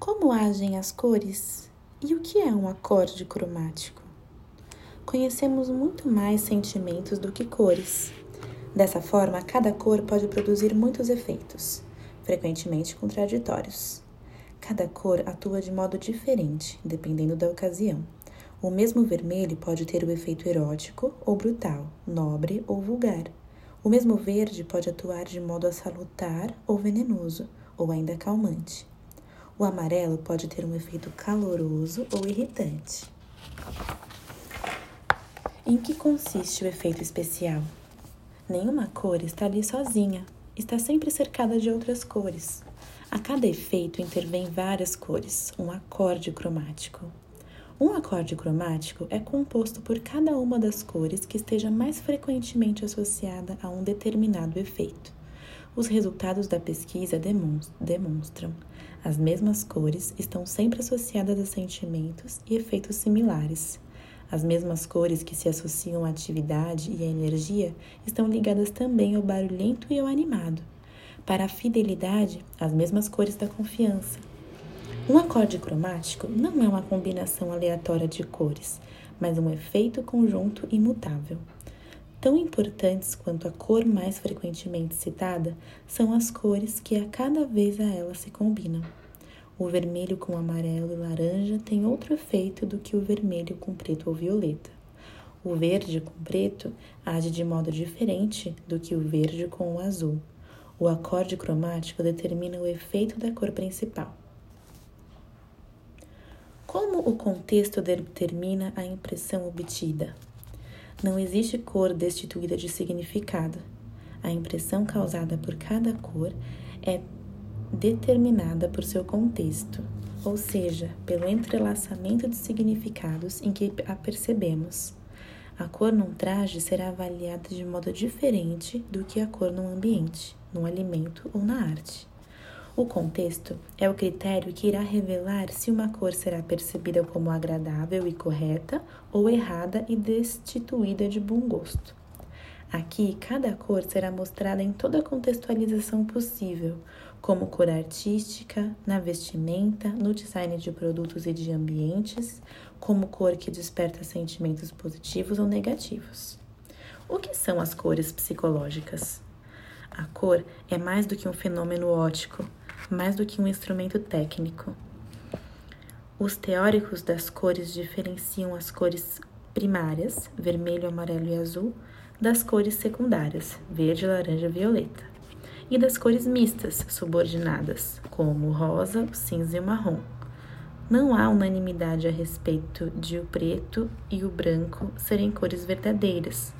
Como agem as cores? E o que é um acorde cromático? Conhecemos muito mais sentimentos do que cores. Dessa forma, cada cor pode produzir muitos efeitos, frequentemente contraditórios. Cada cor atua de modo diferente, dependendo da ocasião. O mesmo vermelho pode ter o efeito erótico ou brutal, nobre ou vulgar. O mesmo verde pode atuar de modo a salutar ou venenoso, ou ainda calmante. O amarelo pode ter um efeito caloroso ou irritante. Em que consiste o efeito especial? Nenhuma cor está ali sozinha, está sempre cercada de outras cores. A cada efeito intervém várias cores, um acorde cromático. Um acorde cromático é composto por cada uma das cores que esteja mais frequentemente associada a um determinado efeito. Os resultados da pesquisa demonstram as mesmas cores estão sempre associadas a sentimentos e efeitos similares. As mesmas cores que se associam à atividade e à energia estão ligadas também ao barulhento e ao animado. Para a fidelidade, as mesmas cores da confiança. Um acorde cromático não é uma combinação aleatória de cores, mas um efeito conjunto imutável. Tão importantes quanto a cor mais frequentemente citada são as cores que a cada vez a ela se combinam. O vermelho com amarelo e laranja tem outro efeito do que o vermelho com preto ou violeta. O verde com preto age de modo diferente do que o verde com o azul. O acorde cromático determina o efeito da cor principal. Como o contexto determina a impressão obtida? Não existe cor destituída de significado. A impressão causada por cada cor é determinada por seu contexto, ou seja, pelo entrelaçamento de significados em que a percebemos. A cor num traje será avaliada de modo diferente do que a cor num ambiente, num alimento ou na arte. O contexto é o critério que irá revelar se uma cor será percebida como agradável e correta ou errada e destituída de bom gosto. Aqui, cada cor será mostrada em toda a contextualização possível, como cor artística, na vestimenta, no design de produtos e de ambientes, como cor que desperta sentimentos positivos ou negativos. O que são as cores psicológicas? A cor é mais do que um fenômeno óptico, mais do que um instrumento técnico. Os teóricos das cores diferenciam as cores primárias, vermelho, amarelo e azul, das cores secundárias, verde, laranja e violeta, e das cores mistas, subordinadas, como o rosa, o cinza e o marrom. Não há unanimidade a respeito de o preto e o branco serem cores verdadeiras.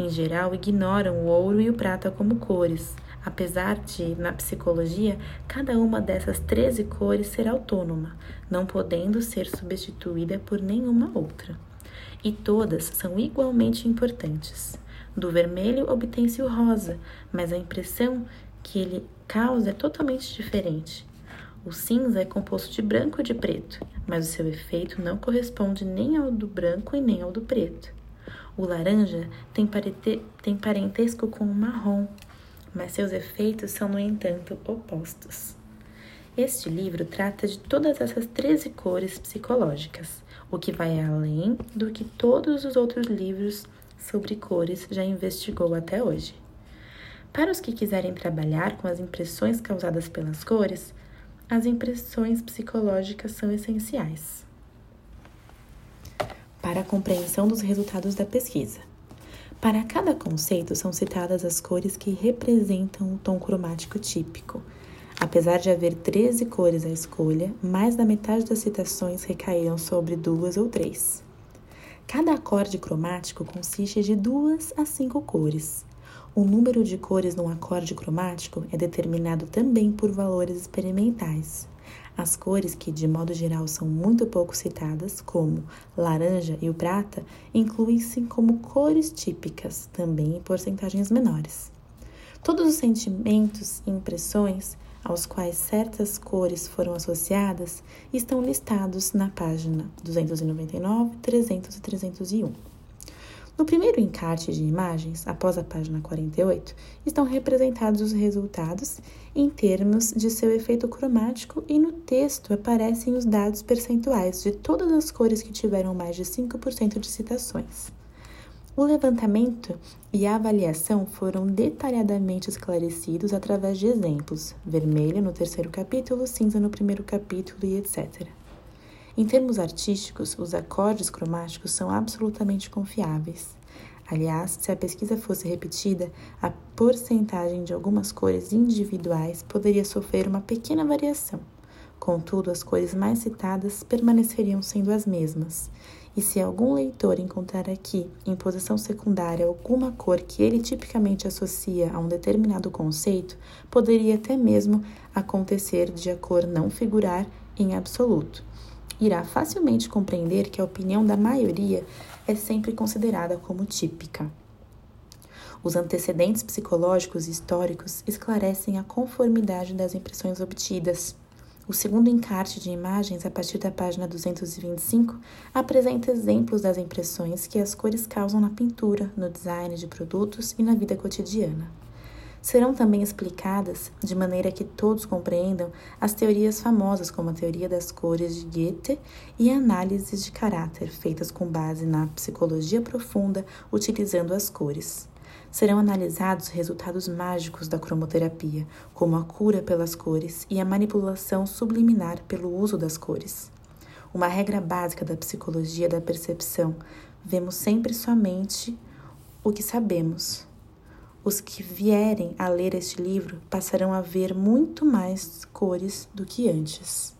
Em geral, ignoram o ouro e o prata como cores, apesar de, na psicologia, cada uma dessas 13 cores ser autônoma, não podendo ser substituída por nenhuma outra. E todas são igualmente importantes. Do vermelho obtém-se o rosa, mas a impressão que ele causa é totalmente diferente. O cinza é composto de branco e de preto, mas o seu efeito não corresponde nem ao do branco e nem ao do preto. O laranja tem, tem parentesco com o marrom, mas seus efeitos são, no entanto, opostos. Este livro trata de todas essas 13 cores psicológicas, o que vai além do que todos os outros livros sobre cores já investigou até hoje. Para os que quiserem trabalhar com as impressões causadas pelas cores, as impressões psicológicas são essenciais para a compreensão dos resultados da pesquisa. Para cada conceito são citadas as cores que representam o tom cromático típico. Apesar de haver 13 cores à escolha, mais da metade das citações recaíram sobre duas ou três. Cada acorde cromático consiste de duas a cinco cores. O número de cores num acorde cromático é determinado também por valores experimentais. As cores que, de modo geral, são muito pouco citadas, como laranja e o prata, incluem-se como cores típicas, também em porcentagens menores. Todos os sentimentos e impressões aos quais certas cores foram associadas estão listados na página 299, 300 e 301. No primeiro encarte de imagens, após a página 48, estão representados os resultados em termos de seu efeito cromático e no texto aparecem os dados percentuais de todas as cores que tiveram mais de 5% de citações. O levantamento e a avaliação foram detalhadamente esclarecidos através de exemplos: vermelho no terceiro capítulo, cinza no primeiro capítulo e etc. Em termos artísticos, os acordes cromáticos são absolutamente confiáveis. Aliás, se a pesquisa fosse repetida, a porcentagem de algumas cores individuais poderia sofrer uma pequena variação. Contudo, as cores mais citadas permaneceriam sendo as mesmas. E se algum leitor encontrar aqui, em posição secundária, alguma cor que ele tipicamente associa a um determinado conceito, poderia até mesmo acontecer de a cor não figurar em absoluto irá facilmente compreender que a opinião da maioria é sempre considerada como típica. Os antecedentes psicológicos e históricos esclarecem a conformidade das impressões obtidas. O segundo encarte de imagens, a partir da página 225, apresenta exemplos das impressões que as cores causam na pintura, no design de produtos e na vida cotidiana. Serão também explicadas, de maneira que todos compreendam, as teorias famosas como a teoria das cores de Goethe e análises de caráter feitas com base na psicologia profunda utilizando as cores. Serão analisados resultados mágicos da cromoterapia, como a cura pelas cores e a manipulação subliminar pelo uso das cores. Uma regra básica da psicologia da percepção: vemos sempre somente o que sabemos, os que vierem a ler este livro passarão a ver muito mais cores do que antes.